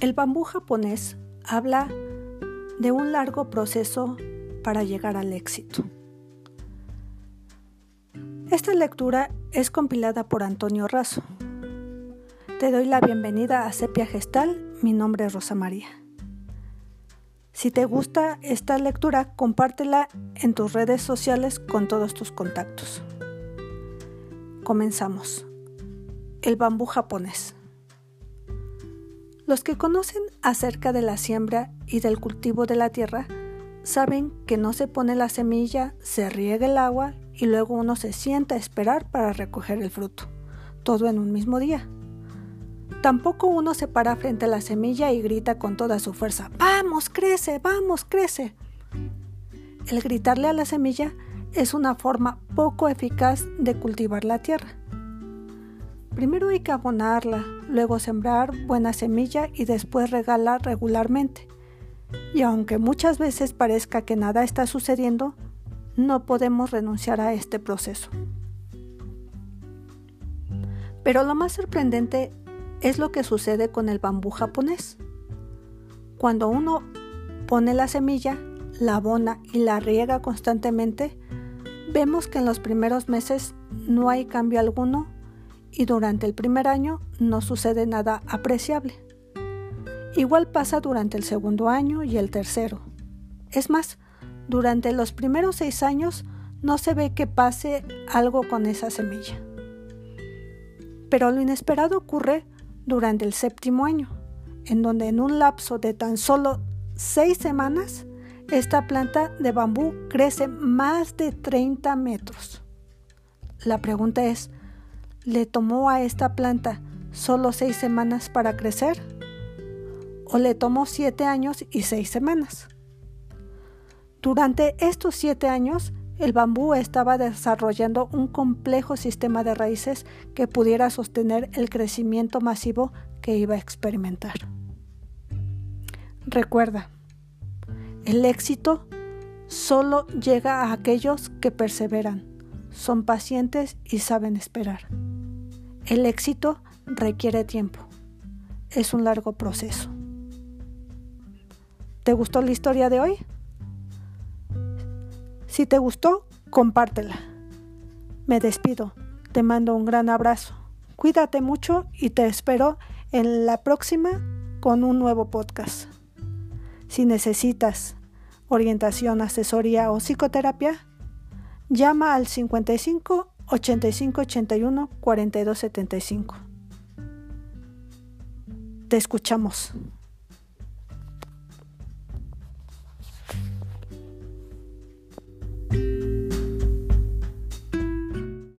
El bambú japonés habla de un largo proceso para llegar al éxito. Esta lectura es compilada por Antonio Razo. Te doy la bienvenida a Sepia Gestal, mi nombre es Rosa María. Si te gusta esta lectura, compártela en tus redes sociales con todos tus contactos. Comenzamos. El bambú japonés. Los que conocen acerca de la siembra y del cultivo de la tierra saben que no se pone la semilla, se riega el agua y luego uno se sienta a esperar para recoger el fruto, todo en un mismo día. Tampoco uno se para frente a la semilla y grita con toda su fuerza, ¡Vamos, crece, vamos, crece! El gritarle a la semilla es una forma poco eficaz de cultivar la tierra. Primero hay que abonarla, luego sembrar buena semilla y después regalar regularmente. Y aunque muchas veces parezca que nada está sucediendo, no podemos renunciar a este proceso. Pero lo más sorprendente es lo que sucede con el bambú japonés. Cuando uno pone la semilla, la abona y la riega constantemente, vemos que en los primeros meses no hay cambio alguno y durante el primer año no sucede nada apreciable. Igual pasa durante el segundo año y el tercero. Es más, durante los primeros seis años no se ve que pase algo con esa semilla. Pero lo inesperado ocurre durante el séptimo año, en donde en un lapso de tan solo seis semanas, esta planta de bambú crece más de 30 metros. La pregunta es, ¿Le tomó a esta planta solo seis semanas para crecer? ¿O le tomó siete años y seis semanas? Durante estos siete años, el bambú estaba desarrollando un complejo sistema de raíces que pudiera sostener el crecimiento masivo que iba a experimentar. Recuerda, el éxito solo llega a aquellos que perseveran, son pacientes y saben esperar. El éxito requiere tiempo. Es un largo proceso. ¿Te gustó la historia de hoy? Si te gustó, compártela. Me despido. Te mando un gran abrazo. Cuídate mucho y te espero en la próxima con un nuevo podcast. Si necesitas orientación, asesoría o psicoterapia, llama al 55 85 81 42 75. Te escuchamos.